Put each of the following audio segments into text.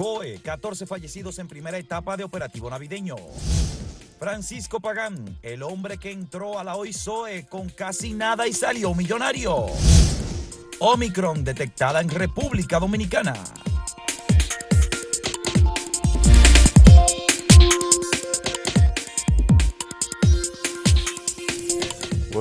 COE, 14 fallecidos en primera etapa de operativo navideño. Francisco Pagán, el hombre que entró a la OISOE con casi nada y salió millonario. Omicron detectada en República Dominicana.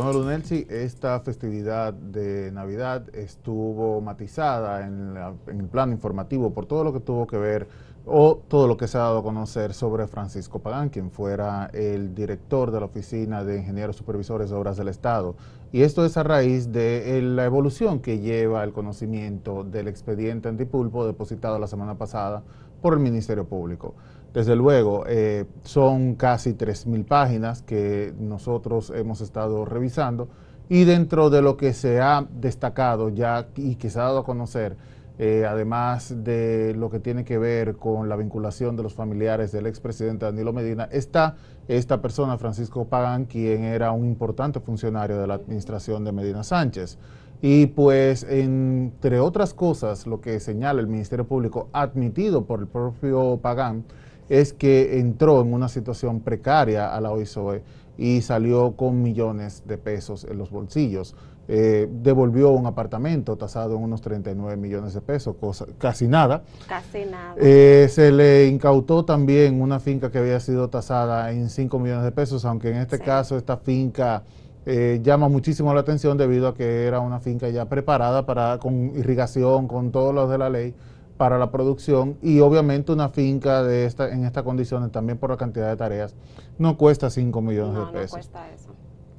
Bueno, Lunelsi, esta festividad de Navidad estuvo matizada en, el plano informativo por todo lo que tuvo que ver o todo lo que se ha dado a conocer sobre Francisco Pagán, quien fuera el director de la Oficina de Ingenieros Supervisores de Obras del Estado. Y esto es a raíz de la evolución que lleva el conocimiento del expediente antipulpo depositado la semana pasada por el Ministerio Público. Desde luego, eh, son casi 3.000 páginas que nosotros hemos estado revisando y dentro de lo que se ha destacado ya y que se ha dado a conocer, eh, además de lo que tiene que ver con la vinculación de los familiares del expresidente Danilo Medina, está esta persona, Francisco Pagán, quien era un importante funcionario de la administración de Medina Sánchez. Y pues, entre otras cosas, lo que señala el Ministerio Público, admitido por el propio Pagán, es que entró en una situación precaria a la OISOE y salió con millones de pesos en los bolsillos. Eh, devolvió un apartamento tasado en unos 39 millones de pesos, cosa, casi nada. Casi nada. Eh, se le incautó también una finca que había sido tasada en 5 millones de pesos, aunque en este caso esta finca eh, llama muchísimo la atención debido a que era una finca ya preparada para con irrigación, con todos los de la ley para la producción y obviamente una finca de esta, en estas condiciones también por la cantidad de tareas no cuesta 5 millones de pesos. No cuesta eso.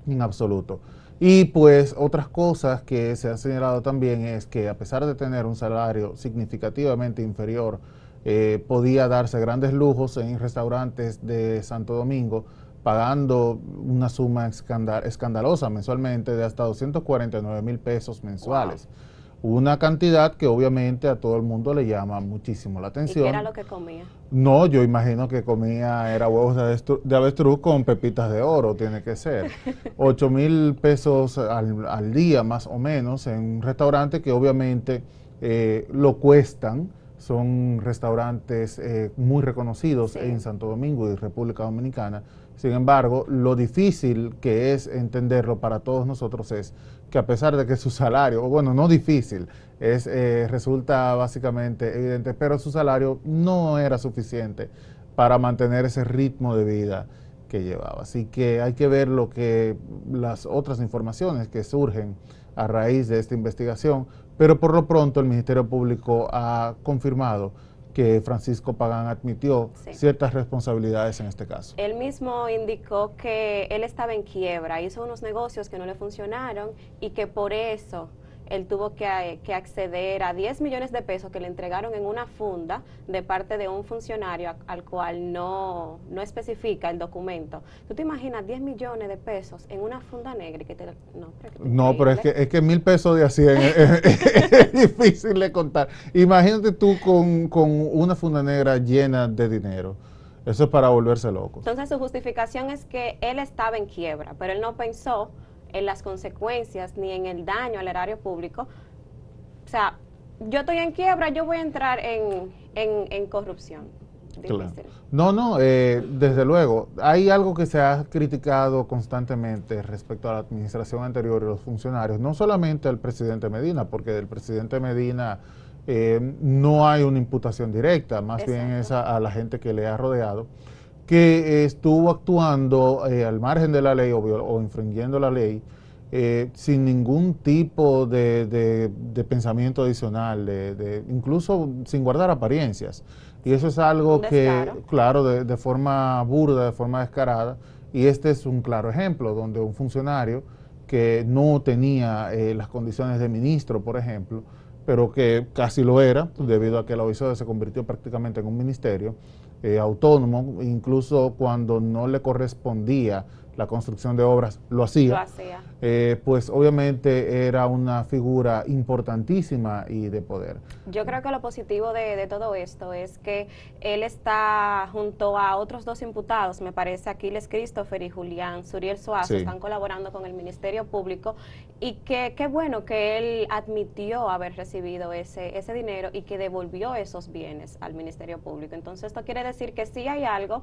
En absoluto. Y pues otras cosas que se han señalado también es que a pesar de tener un salario significativamente inferior, eh, podía darse grandes lujos en restaurantes de Santo Domingo, pagando una suma escandalosa mensualmente de hasta 249 mil pesos mensuales una cantidad que obviamente a todo el mundo le llama muchísimo la atención. ¿Y qué era lo que comía? No, yo imagino que comía, era huevos de, avestruz, con pepitas de oro, tiene que ser. 8 mil pesos al, día más o menos en un restaurante que obviamente eh, lo cuestan. Son restaurantes eh, muy reconocidos en Santo Domingo y República Dominicana. Sin embargo, lo difícil que es entenderlo para todos nosotros es que a pesar de que su salario, bueno, no difícil, es, eh, resulta básicamente evidente, pero su salario no era suficiente para mantener ese ritmo de vida que llevaba. Así que hay que ver lo que las otras informaciones que surgen a raíz de esta investigación, pero por lo pronto el Ministerio Público ha confirmado que Francisco Pagán admitió ciertas responsabilidades en este caso. Él mismo indicó que él estaba en quiebra, hizo unos negocios que no le funcionaron y que por eso él tuvo que, acceder a 10 millones de pesos que le entregaron en una funda de parte de un funcionario al cual no, no especifica el documento. ¿Tú te imaginas 10 millones de pesos en una funda negra? Y que te, no, pero, no, pero es que, es que mil pesos de así es, difícil de contar. Imagínate tú con, con una funda negra llena de dinero. Eso es para volverse loco. Entonces su justificación es que él estaba en quiebra, pero él no pensó en las consecuencias ni en el daño al erario público. O sea, yo estoy en quiebra, yo voy a entrar en, en, corrupción. No, no, eh, desde luego. Hay algo que se ha criticado constantemente respecto a la administración anterior y los funcionarios, no solamente al presidente Medina, porque del presidente Medina eh, no hay una imputación directa, más bien es a, la gente que le ha rodeado que estuvo actuando eh, al margen de la ley o, infringiendo la ley eh, sin ningún tipo de, pensamiento adicional, de, incluso sin guardar apariencias. Y eso es algo que, claro, de, forma burda, de forma descarada, y este es un claro ejemplo donde un funcionario que no tenía eh, las condiciones de ministro, por ejemplo, pero que casi lo era, debido a que la OISOE se convirtió prácticamente en un ministerio, eh, autónomo, incluso cuando no le correspondía la construcción de obras, lo hacía, eh, pues obviamente era una figura importantísima y de poder. Yo creo que lo positivo de, todo esto es que él está junto a otros dos imputados, me parece Aquiles Christopher y Julián Suriel Suazo, están colaborando con el Ministerio Público y que qué bueno que él admitió haber recibido ese, ese dinero y que devolvió esos bienes al Ministerio Público. Entonces esto quiere decir que sí hay algo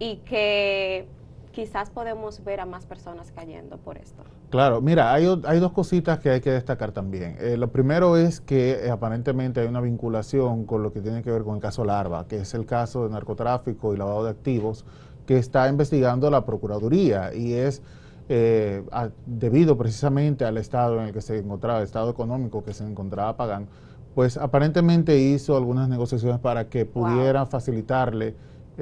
y que quizás podemos ver a más personas cayendo por esto. Claro, mira, hay, hay dos cositas que hay que destacar también. Eh, lo primero es que eh, aparentemente hay una vinculación con lo que tiene que ver con el caso Larva, que es el caso de narcotráfico y lavado de activos que está investigando la Procuraduría y es eh, debido precisamente al estado en el que se encontraba, el estado económico que se encontraba Pagán, pues aparentemente hizo algunas negociaciones para que pudiera facilitarle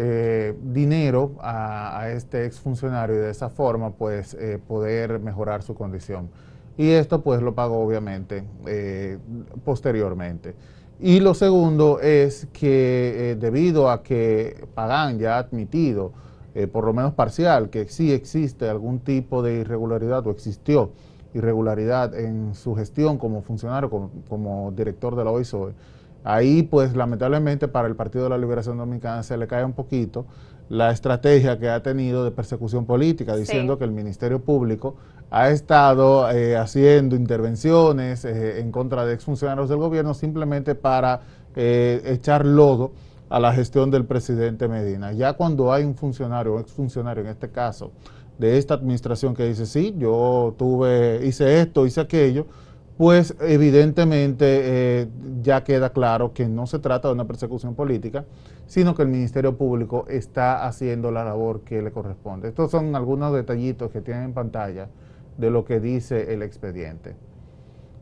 eh, dinero a, este exfuncionario y de esa forma pues eh, poder mejorar su condición. Y esto pues lo pagó obviamente eh, posteriormente. Y lo segundo es que debido a que Pagán ya ha admitido, por lo menos parcial, que sí existe algún tipo de irregularidad o existió irregularidad en su gestión como funcionario, como, como director de la OISOE, Ahí, pues, lamentablemente para el Partido de la Liberación Dominicana se le cae un poquito la estrategia que ha tenido de persecución política, diciendo que el Ministerio Público ha estado eh, haciendo intervenciones eh, en contra de exfuncionarios del gobierno simplemente para eh, echar lodo a la gestión del presidente Medina. Ya cuando hay un funcionario, un exfuncionario en este caso, de esta administración que dice, sí, yo tuve, hice esto, hice aquello, pues evidentemente eh, ya queda claro que no se trata de una persecución política, sino que el Ministerio Público está haciendo la labor que le corresponde. Estos son algunos detallitos que tienen en pantalla de lo que dice el expediente.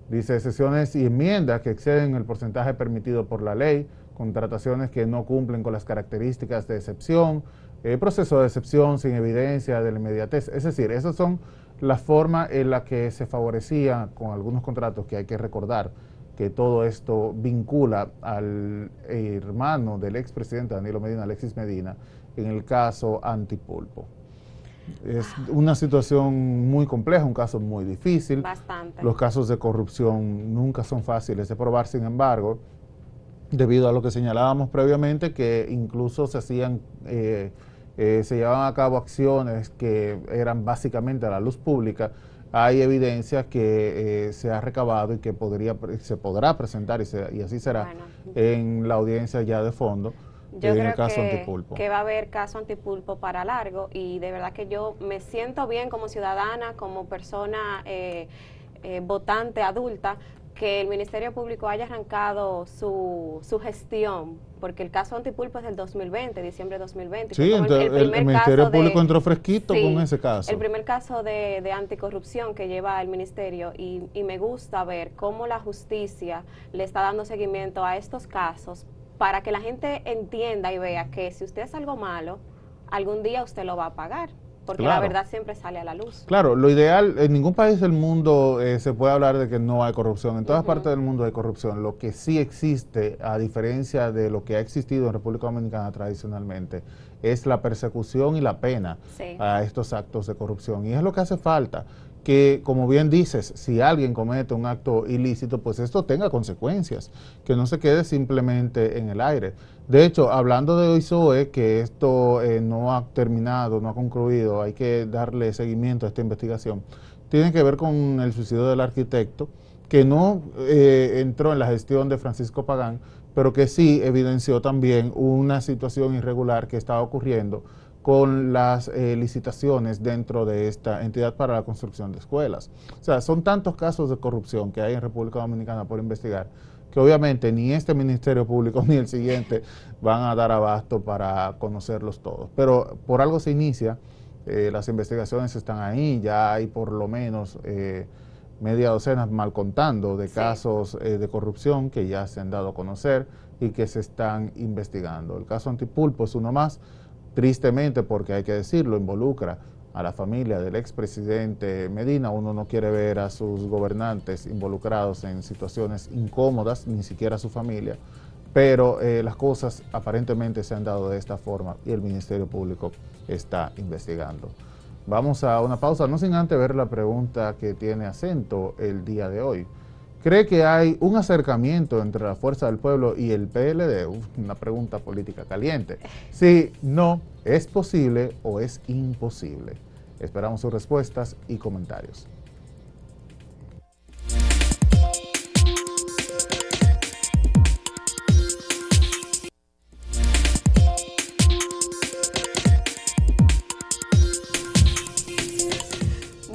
Dice sesiones y enmiendas que exceden el porcentaje permitido por la ley, contrataciones que no cumplen con las características de excepción, eh, proceso de excepción sin evidencia de la inmediatez. Es decir, esos son la forma en la que se favorecía con algunos contratos que hay que recordar que todo esto vincula al hermano del expresidente Danilo Medina, Alexis Medina, en el caso Antipulpo. Es una situación muy compleja, un caso muy difícil. Bastante. Los casos de corrupción nunca son fáciles de probar, sin embargo, debido a lo que señalábamos previamente, que incluso se hacían eh, eh, se llevaban a cabo acciones que eran básicamente a la luz pública, hay evidencia que eh, se ha recabado y que podría se podrá presentar y, así será en la audiencia ya de fondo. Yo que, va a haber caso antipulpo para largo y de verdad que yo me siento bien como ciudadana, como persona eh, votante adulta, que el Ministerio Público haya arrancado su, su gestión, porque el caso Antipulpo es del 2020, diciembre de 2020. Sí, el, Ministerio Público entró fresquito con ese caso. El primer caso de, de anticorrupción que lleva el Ministerio y, y me gusta ver cómo la justicia le está dando seguimiento a estos casos para que la gente entienda y vea que si usted es algo malo, algún día usted lo va a pagar porque la verdad siempre sale a la luz. Claro, lo ideal, en ningún país del mundo eh, se puede hablar de que no hay corrupción, en todas partes del mundo hay corrupción. Lo que sí existe, a diferencia de lo que ha existido en República Dominicana tradicionalmente, es la persecución y la pena a estos actos de corrupción. Y es lo que hace falta que, como bien dices, si alguien comete un acto ilícito, pues esto tenga consecuencias, que no se quede simplemente en el aire. De hecho, hablando de OISOE, que esto eh, no ha terminado, no ha concluido, hay que darle seguimiento a esta investigación, tiene que ver con el suicidio del arquitecto, que no eh, entró en la gestión de Francisco Pagán, pero que sí evidenció también una situación irregular que estaba ocurriendo con las eh, licitaciones dentro de esta entidad para la construcción de escuelas. O sea, son tantos casos de corrupción que hay en República Dominicana por investigar que obviamente ni este Ministerio Público ni el siguiente van a dar abasto para conocerlos todos. Pero por algo se inicia, eh, las investigaciones están ahí, ya hay por lo menos eh, media docena, mal contando, de casos de corrupción que ya se han dado a conocer y que se están investigando. El caso Antipulpo es uno más tristemente, porque hay que decirlo, involucra a la familia del expresidente Medina. Uno no quiere ver a sus gobernantes involucrados en situaciones incómodas, ni siquiera a su familia, pero eh, las cosas aparentemente se han dado de esta forma y el Ministerio Público está investigando. Vamos a una pausa, no sin antes ver la pregunta que tiene acento el día de hoy. ¿Cree que hay un acercamiento entre la Fuerza del Pueblo y el PLD? una pregunta política caliente. Si no, ¿es posible o es imposible? Esperamos sus respuestas y comentarios.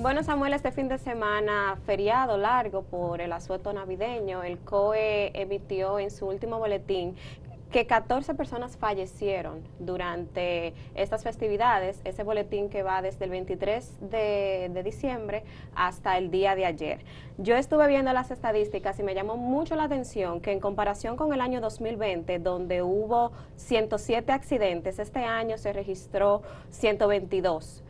Bueno, Samuel, este fin de semana, feriado largo por el asueto navideño, el COE emitió en su último boletín que 14 personas fallecieron durante estas festividades, ese boletín que va desde el 23 de, de, diciembre hasta el día de ayer. Yo estuve viendo las estadísticas y me llamó mucho la atención que en comparación con el año 2020, donde hubo 107 accidentes, este año se registró 122,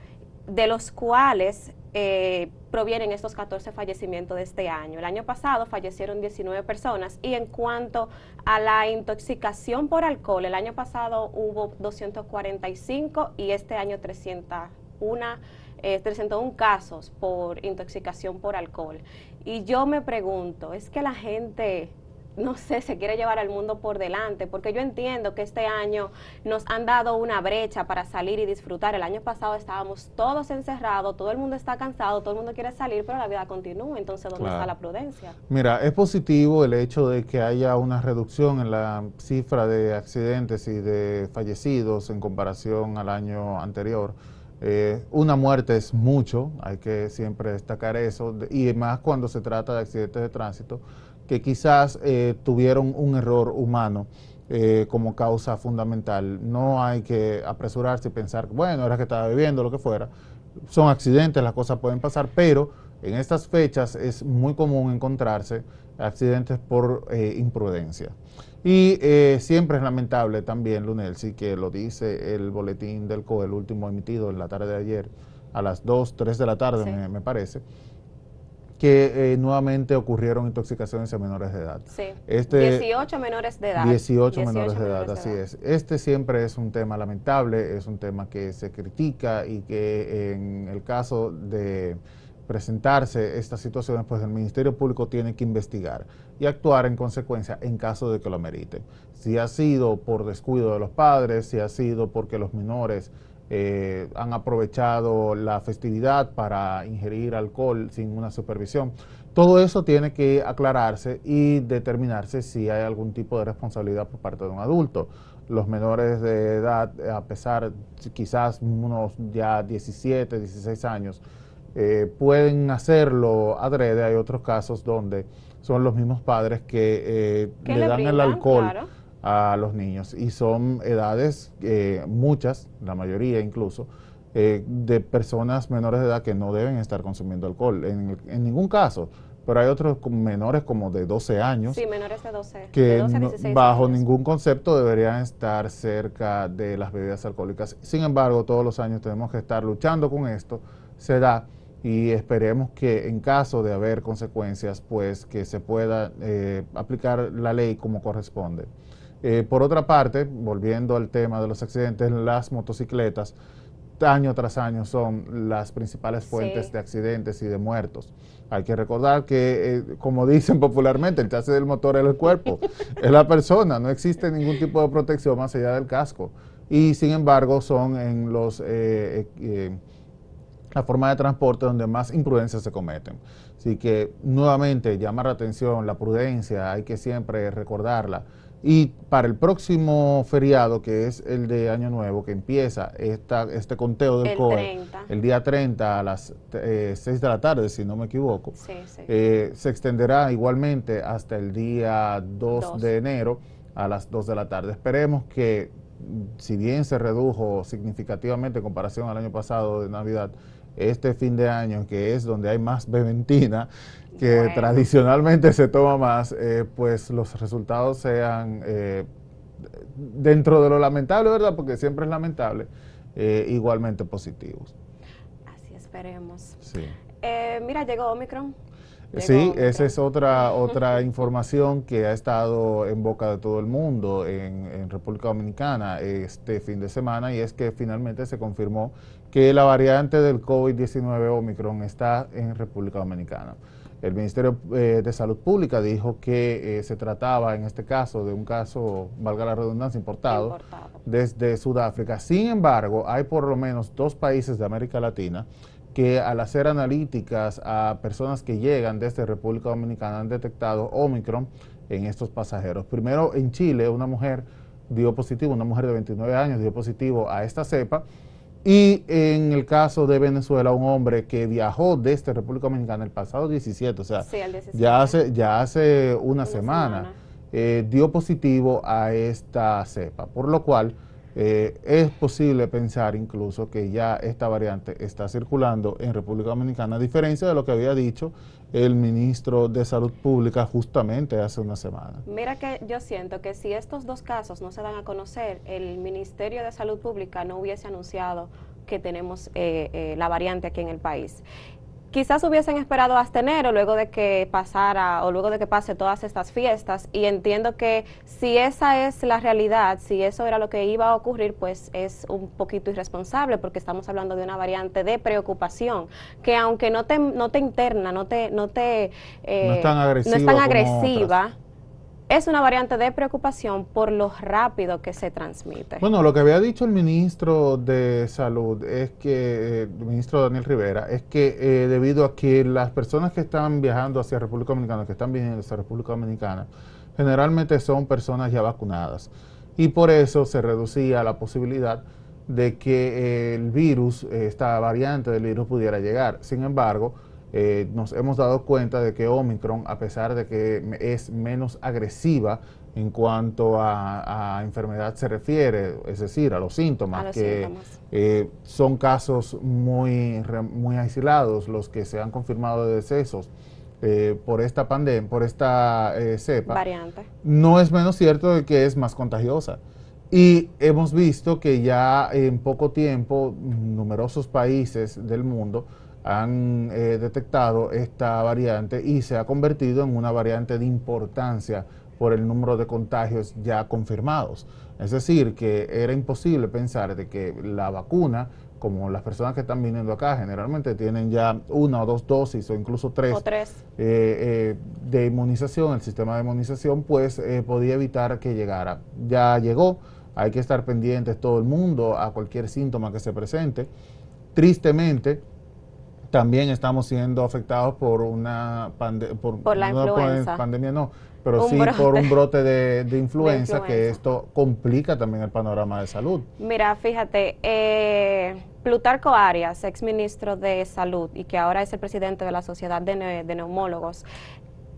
de los cuales eh, provienen estos 14 fallecimientos de este año. El año pasado fallecieron 19 personas y en cuanto a la intoxicación por alcohol, el año pasado hubo 245 y este año 301, eh, 301 casos por intoxicación por alcohol. Y yo me pregunto, ¿es que la gente no sé, se quiere llevar al mundo por delante, porque yo entiendo que este año nos han dado una brecha para salir y disfrutar. El año pasado estábamos todos encerrados, todo el mundo está cansado, todo el mundo quiere salir, pero la vida continúa. Entonces, ¿dónde está la prudencia? Mira, es positivo el hecho de que haya una reducción en la cifra de accidentes y de fallecidos en comparación al año anterior. Eh, una muerte es mucho, hay que siempre destacar eso, y más cuando se trata de accidentes de tránsito que quizás eh, tuvieron un error humano eh, como causa fundamental. No hay que apresurarse y pensar, bueno, era que estaba bebiendo, lo que fuera. Son accidentes, las cosas pueden pasar, pero en estas fechas es muy común encontrarse accidentes por eh, imprudencia. Y siempre es lamentable también, Lunelsi, que lo dice el boletín del COE, el último emitido en la tarde de ayer, a las 2, 3 de la tarde, me parece, que eh, nuevamente ocurrieron intoxicaciones a menores de edad. Sí. Este, 18 menores de edad. 18, menores de edad, así es. Este siempre es un tema lamentable, es un tema que se critica y que en el caso de presentarse estas situaciones, pues el Ministerio Público tiene que investigar y actuar en consecuencia en caso de que lo merite. Si ha sido por descuido de los padres, si ha sido porque los menores eh, han aprovechado la festividad para ingerir alcohol sin una supervisión. Todo eso tiene que aclararse y determinarse si hay algún tipo de responsabilidad por parte de un adulto. Los menores de edad, a pesar quizás unos ya 17, 16 años, eh, pueden hacerlo adrede. Hay otros casos donde son los mismos padres que eh, le dan el alcohol a los niños y son edades, eh, muchas, la mayoría incluso, eh, de personas menores de edad que no deben estar consumiendo alcohol, en, ningún caso. Pero hay otros menores como de 12 años. Sí, menores de 12. Que bajo ningún concepto deberían estar cerca de las bebidas alcohólicas. Sin embargo, todos los años tenemos que estar luchando con esto. Se da y esperemos que en caso de haber consecuencias, pues que se pueda eh, aplicar la ley como corresponde. Eh, por otra parte, volviendo al tema de los accidentes, las motocicletas año tras año son las principales fuentes de accidentes y de muertos. Hay que recordar que, eh, como dicen popularmente, el chasis del motor es el cuerpo, es la persona, no existe ningún tipo de protección más allá del casco. Y sin embargo son en los... Eh, la forma de transporte donde más imprudencias se cometen. Así que nuevamente llamar la atención, la prudencia, hay que siempre recordarla. Y para el próximo feriado, que es el de Año Nuevo, que empieza esta, este conteo del el COE, el día 30 a las 6 eh, de la tarde, si no me equivoco, eh, se extenderá igualmente hasta el día 2, de enero a las 2 de la tarde. Esperemos que, si bien se redujo significativamente en comparación al año pasado de Navidad, este fin de año, que es donde hay más beventina, que tradicionalmente se toma más, eh, pues los resultados sean eh, dentro de lo lamentable, ¿verdad? Porque siempre es lamentable, eh, igualmente positivos. Así esperemos. Sí. mira, llegó Omicron. Sí, esa es otra, otra información que ha estado en boca de todo el mundo en, República Dominicana este fin de semana y es que finalmente se confirmó que la variante del COVID-19 Omicron está en República Dominicana. El Ministerio eh, de Salud Pública dijo que eh, se trataba en este caso de un caso, valga la redundancia, importado, desde Sudáfrica. Sin embargo, hay por lo menos dos países de América Latina que al hacer analíticas a personas que llegan desde República Dominicana han detectado Omicron en estos pasajeros. Primero en Chile, una mujer dio positivo, una mujer de 29 años dio positivo a esta cepa. Y en el caso de Venezuela, un hombre que viajó desde República Dominicana el pasado 17, o sea, Ya, hace, ya hace una, semana, eh, dio positivo a esta cepa, por lo cual eh, es posible pensar incluso que ya esta variante está circulando en República Dominicana, a diferencia de lo que había dicho el ministro de Salud Pública justamente hace una semana. Mira que yo siento que si estos dos casos no se dan a conocer, el Ministerio de Salud Pública no hubiese anunciado que tenemos eh, eh, la variante aquí en el país quizás hubiesen esperado hasta enero luego de que pasara o luego de que pase todas estas fiestas. Y entiendo que si esa es la realidad, si eso era lo que iba a ocurrir, pues es un poquito irresponsable porque estamos hablando de una variante de preocupación que aunque no te, no te interna, no te, no te eh, no es tan agresiva, no es tan agresiva es una variante de preocupación por lo rápido que se transmite. Bueno, lo que había dicho el ministro de Salud es que, eh, el ministro Daniel Rivera, es que eh, debido a que las personas que están viajando hacia República Dominicana, que están viniendo hacia República Dominicana, generalmente son personas ya vacunadas. Y por eso se reducía la posibilidad de que el virus, esta variante del virus pudiera llegar. Sin embargo, eh, nos hemos dado cuenta de que Omicron, a pesar de que es menos agresiva en cuanto a, enfermedad se refiere, es decir, a los síntomas, que eh, son casos muy, muy aislados los que se han confirmado de decesos. Eh, por esta pandemia, por esta cepa, variante. No es menos cierto de que es más contagiosa. Y hemos visto que ya en poco tiempo numerosos países del mundo han eh, detectado esta variante y se ha convertido en una variante de importancia por el número de contagios ya confirmados. Es decir, que era imposible pensar de que la vacuna, como las personas que están viniendo acá generalmente tienen ya una o dos dosis o incluso tres, tres. Eh, eh, de inmunización, el sistema de inmunización, pues podía evitar que llegara. Ya llegó, hay que estar pendientes todo el mundo a cualquier síntoma que se presente. Tristemente, también estamos siendo afectados por una pandemia, por, la influenza. pandemia no, pero sí por un brote de, influenza, que esto complica también el panorama de salud. Mira, fíjate, eh, Plutarco Arias, ex ministro de Salud y que ahora es el presidente de la Sociedad de Neumólogos,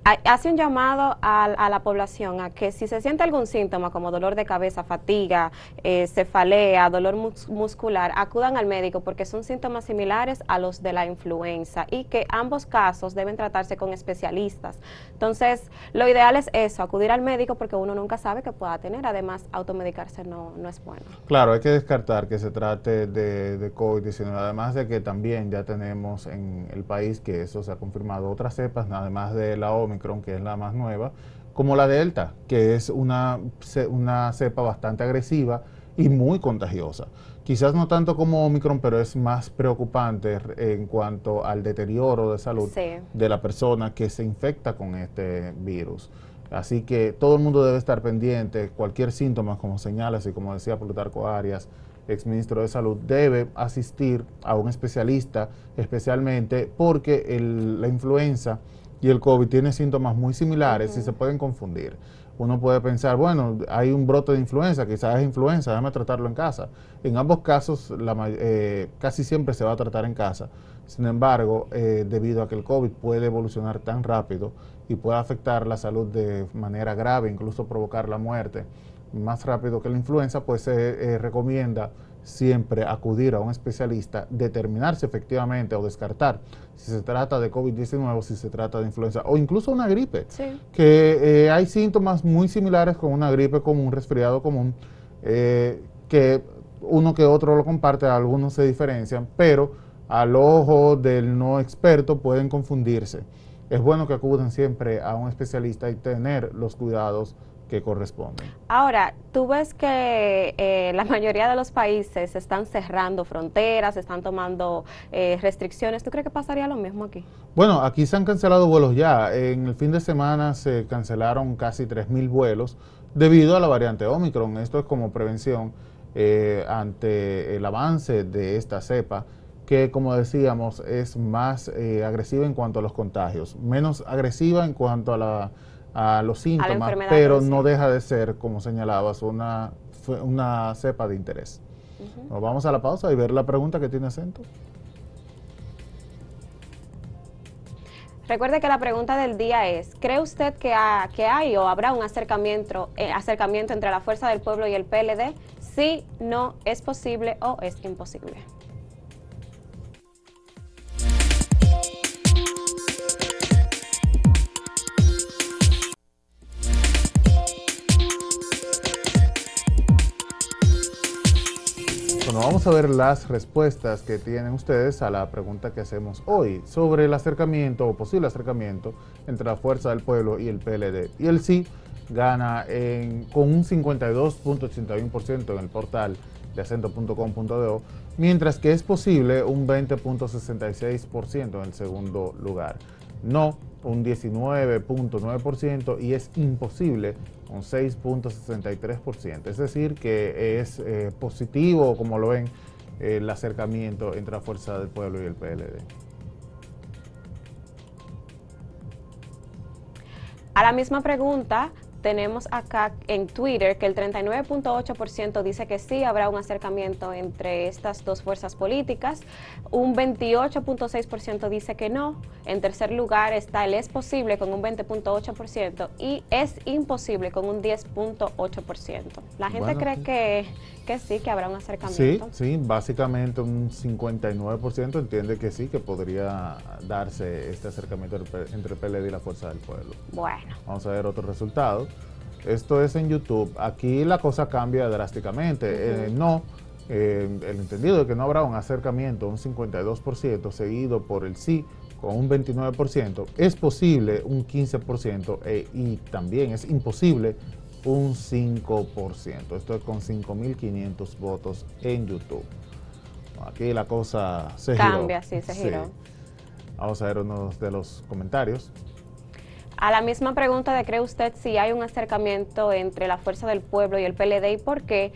hace un llamado a, la población a que si se siente algún síntoma como dolor de cabeza, fatiga, eh, cefalea, dolor muscular, acudan al médico porque son síntomas similares a los de la influenza y que ambos casos deben tratarse con especialistas. Entonces, lo ideal es eso, acudir al médico porque uno nunca sabe que pueda tener. Además, automedicarse no, no es bueno. Claro, hay que descartar que se trate de, de COVID-19, además de que también ya tenemos en el país que eso se ha confirmado otras cepas, además de la OMI que es la más nueva, como la Delta, que es una, una cepa bastante agresiva y muy contagiosa. Quizás no tanto como Omicron, pero es más preocupante en cuanto al deterioro de salud de la persona que se infecta con este virus. Así que todo el mundo debe estar pendiente, cualquier síntoma, como señalas y como decía Plutarco Arias, exministro de Salud, debe asistir a un especialista, especialmente porque la influenza y el COVID tiene síntomas muy similares y se pueden confundir. Uno puede pensar, bueno, hay un brote de influenza, quizás es influenza, déjame tratarlo en casa. En ambos casos, eh, casi siempre se va a tratar en casa. Sin embargo, eh, debido a que el COVID puede evolucionar tan rápido y puede afectar la salud de manera grave, incluso provocar la muerte más rápido que la influenza, pues se eh, recomienda siempre acudir a un especialista, determinarse efectivamente o descartar si se trata de COVID-19 o si se trata de influenza o incluso una gripe, que eh, hay síntomas muy similares con una gripe común, un resfriado común, eh, que uno que otro lo comparte, algunos se diferencian, pero al ojo del no experto pueden confundirse. es bueno que acuden siempre a un especialista y tener los cuidados que corresponden. Ahora, tú ves que eh, la mayoría de los países están cerrando fronteras, están tomando eh, restricciones. ¿Tú crees que pasaría lo mismo aquí? Bueno, aquí se han cancelado vuelos ya. En el fin de semana se cancelaron casi 3.000 vuelos debido a la variante Omicron. Esto es como prevención eh, ante el avance de esta cepa que como decíamos es más agresiva en cuanto a los contagios, menos agresiva en cuanto a la a los síntomas, pero no deja de ser, como señalabas, una, una cepa de interés. Nos vamos a la pausa y ver la pregunta que tiene acento. Recuerde que la pregunta del día es, ¿cree usted que, que hay o habrá un acercamiento, eh, acercamiento entre la Fuerza del Pueblo y el PLD? Sí, no, es posible o es imposible. A ver las respuestas que tienen ustedes a la pregunta que hacemos hoy sobre el acercamiento o posible acercamiento entre la Fuerza del Pueblo y el PLD. Y el sí gana con un 52.81% en el portal de acento.com.do, mientras que es posible un 20.66% en el segundo lugar. No un 19.9% y es imposible un 6.63%. Es decir, que es eh, positivo, como lo ven, el acercamiento entre la Fuerza del Pueblo y el PLD. A la misma pregunta, tenemos acá en Twitter que el 39.8% dice que sí habrá un acercamiento entre estas dos fuerzas políticas, un 28.6% dice que no, en tercer lugar está el es posible con un 20.8% y es imposible con un 10.8%. La gente cree que, que sí, que habrá un acercamiento. Sí, sí, básicamente un 59% entiende que sí, que podría darse este acercamiento entre PLD y la Fuerza del Pueblo. Bueno. Vamos a ver otros resultados. Esto es en YouTube. Aquí la cosa cambia drásticamente. Eh, no, eh, el entendido de que no habrá un acercamiento, un 52%, seguido por el sí con un 29%, es posible un 15% eh, y también es imposible un 5%. Esto es con 5.500 votos en YouTube. Aquí la cosa se Cambia, sí, se giró. Vamos a ver unos de los comentarios. A la misma pregunta de cree usted si hay un acercamiento entre la Fuerza del Pueblo y el PLD y por qué,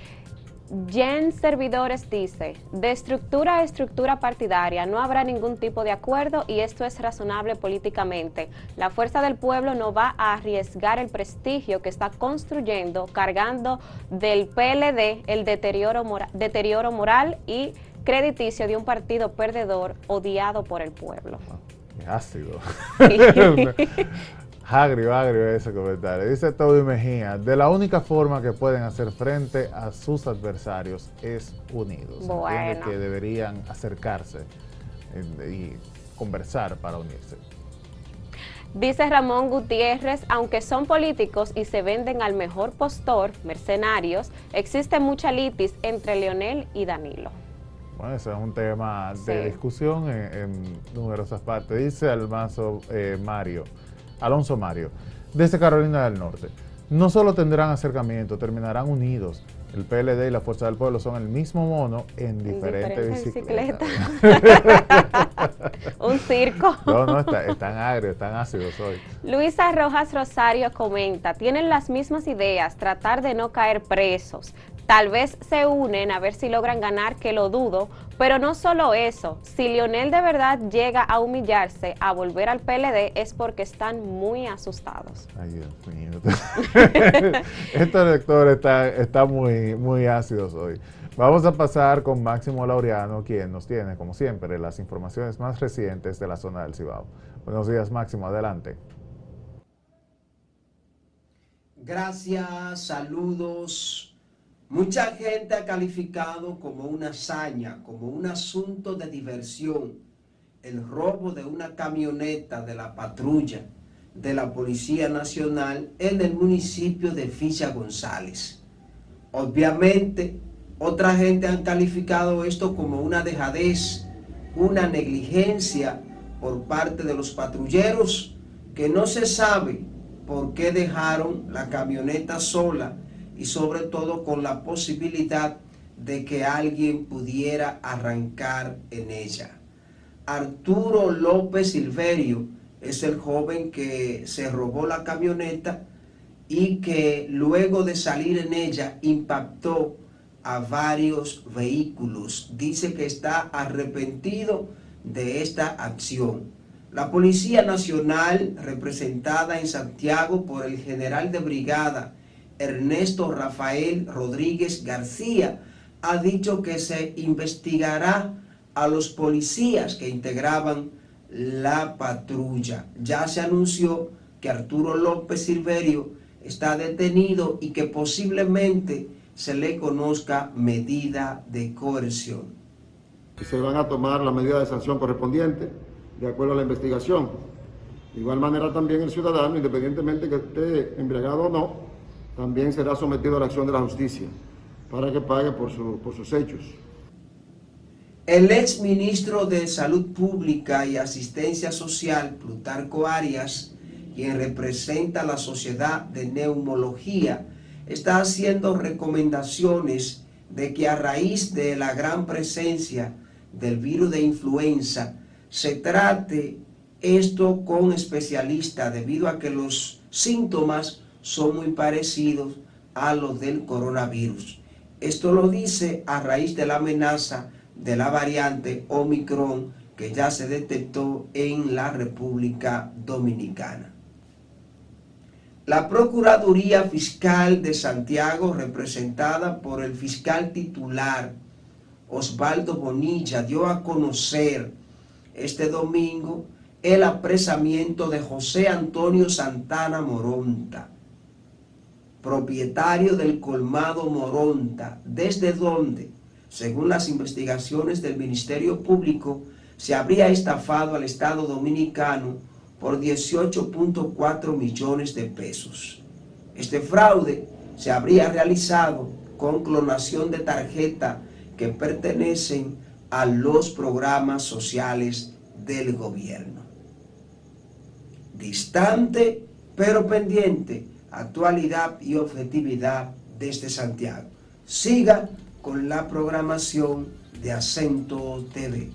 Jen Servidores dice, de estructura a estructura partidaria no habrá ningún tipo de acuerdo y esto es razonable políticamente. La fuerza del pueblo no va a arriesgar el prestigio que está construyendo, cargando del PLD el deterioro, deterioro moral y crediticio de un partido perdedor odiado por el pueblo. Qué ácido. Agrio, agrio ese comentario. Dice Toby Mejía, de la única forma que pueden hacer frente a sus adversarios es unidos. Bueno. que deberían acercarse y conversar para unirse. Dice Ramón Gutiérrez, aunque son políticos y se venden al mejor postor, mercenarios, existe mucha litis entre Leonel y Danilo. Bueno, ese es un tema de discusión en, numerosas partes. Dice Almazo eh, Mario, Alonso Mario, desde Carolina del Norte. No solo tendrán acercamiento, terminarán unidos. El PLD y la Fuerza del Pueblo son el mismo mono en diferentes, bicicletas. Un circo. No, no, están agrios, están ácidos hoy. Luisa Rojas Rosario comenta, tienen las mismas ideas, tratar de no caer presos, Tal vez se unen a ver si logran ganar, que lo dudo, pero no solo eso, si Lionel de verdad llega a humillarse, a volver al PLD, es porque están muy asustados. Ay, Dios mío. Estos lectores están, muy, muy ácidos hoy. Vamos a pasar con Máximo Laureano, quien nos tiene, como siempre, las informaciones más recientes de la zona del Cibao. Buenos días, Máximo, adelante. Gracias, saludos Mucha gente ha calificado como una hazaña, como un asunto de diversión, el robo de una camioneta de la patrulla de la Policía Nacional en el municipio de Ficha González. Obviamente, otra gente ha calificado esto como una dejadez, una negligencia por parte de los patrulleros que no se sabe por qué dejaron la camioneta sola y sobre todo con la posibilidad de que alguien pudiera arrancar en ella. Arturo López Silverio es el joven que se robó la camioneta y que luego de salir en ella impactó a varios vehículos. Dice que está arrepentido de esta acción. La Policía Nacional, representada en Santiago por el general de brigada Ernesto Rafael Rodríguez García, ha dicho que se investigará a los policías que integraban la patrulla. Ya se anunció que Arturo López Silverio está detenido y que posiblemente se le conozca medida de coerción. Se van a tomar la medida de sanción correspondiente de acuerdo a la investigación. De igual manera también el ciudadano, independientemente que esté embriagado o no, también será sometido a la acción de la justicia para que pague por, por sus hechos. El ex ministro de Salud Pública y Asistencia Social, Plutarco Arias, quien representa la Sociedad de Neumología, está haciendo recomendaciones de que a raíz de la gran presencia del virus de influenza se trate esto con especialistas debido a que los síntomas son muy parecidos a los del coronavirus. Esto lo dice a raíz de la amenaza de la variante Omicron que ya se detectó en la República Dominicana. La Procuraduría Fiscal de Santiago, representada por el fiscal titular Osvaldo Bonilla, dio a conocer este domingo el apresamiento de José Antonio Santana Moronta, propietario del colmado Moronta, desde donde, según las investigaciones del Ministerio Público, se habría estafado al Estado Dominicano por 18.4 millones de pesos. Este fraude se habría realizado con clonación de tarjeta que pertenecen a los programas sociales del gobierno. Distante pero pendiente, actualidad y objetividad desde Santiago. Siga con la programación de Acento TV.